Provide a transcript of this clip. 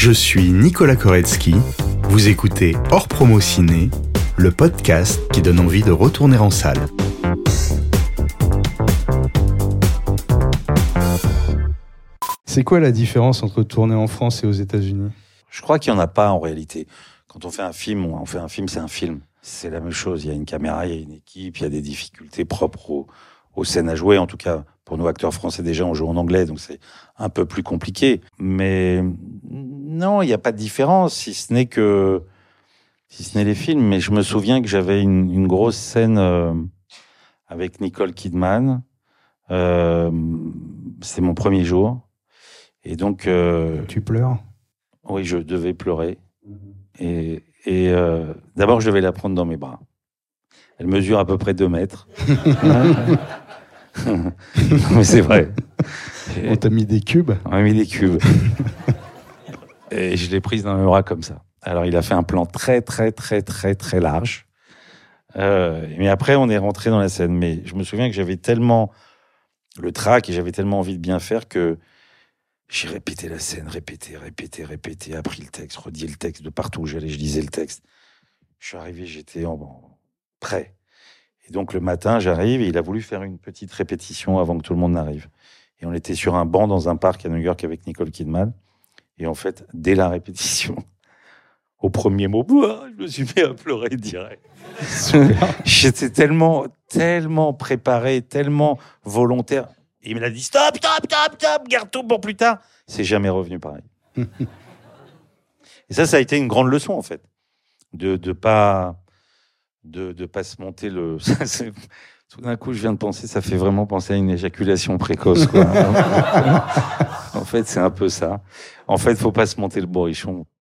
Je suis Nicolas Koretsky. Vous écoutez Hors Promo Ciné, le podcast qui donne envie de retourner en salle. C'est quoi la différence entre tourner en France et aux États-Unis? Je crois qu'il n'y en a pas en réalité. Quand on fait un film, on fait un film, c'est un film. C'est la même chose. Il y a une caméra, il y a une équipe, il y a des difficultés propres aux, aux scènes à jouer. En tout cas, pour nous acteurs français déjà, on joue en anglais, donc c'est un peu plus compliqué. Mais non, il n'y a pas de différence, si ce n'est que si ce n'est les films. Mais je me souviens que j'avais une, une, grosse scène euh, avec Nicole Kidman. Euh, c'est mon premier jour. Et donc. Euh, tu pleures? Oui, je devais pleurer. Et, et d'abord, je devais la prendre dans mes bras. Elle mesure à peu près deux mètres. mais c'est vrai. On t'a mis des cubes? On m'a mis des cubes. Et je l'ai prise dans mes bras comme ça. Alors, il a fait un plan très, très, très, très, très large. Euh, mais après, on est rentré dans la scène. Mais je me souviens que j'avais tellement le trac et j'avais tellement envie de bien faire que j'ai répété la scène, répété, répété, répété, appris le texte, redit le texte de partout où j'allais, je lisais le texte. Je suis arrivé, j'étais prêt. Et donc le matin, j'arrive et il a voulu faire une petite répétition avant que tout le monde n'arrive. Et on était sur un banc dans un parc à New York avec Nicole Kidman. Et en fait, dès la répétition, au premier mot, je me suis mis à pleurer direct. J'étais tellement, tellement préparé, tellement volontaire. Il me l'a dit stop, stop, stop, stop, garde tout pour plus tard. C'est jamais revenu pareil. Et ça, ça a été une grande leçon en fait, de de pas de de pas se monter le. Tout d'un coup, je viens de penser, ça fait vraiment penser à une éjaculation précoce. Quoi. En fait, c'est un peu ça. En fait, faut pas se monter le bourrichon.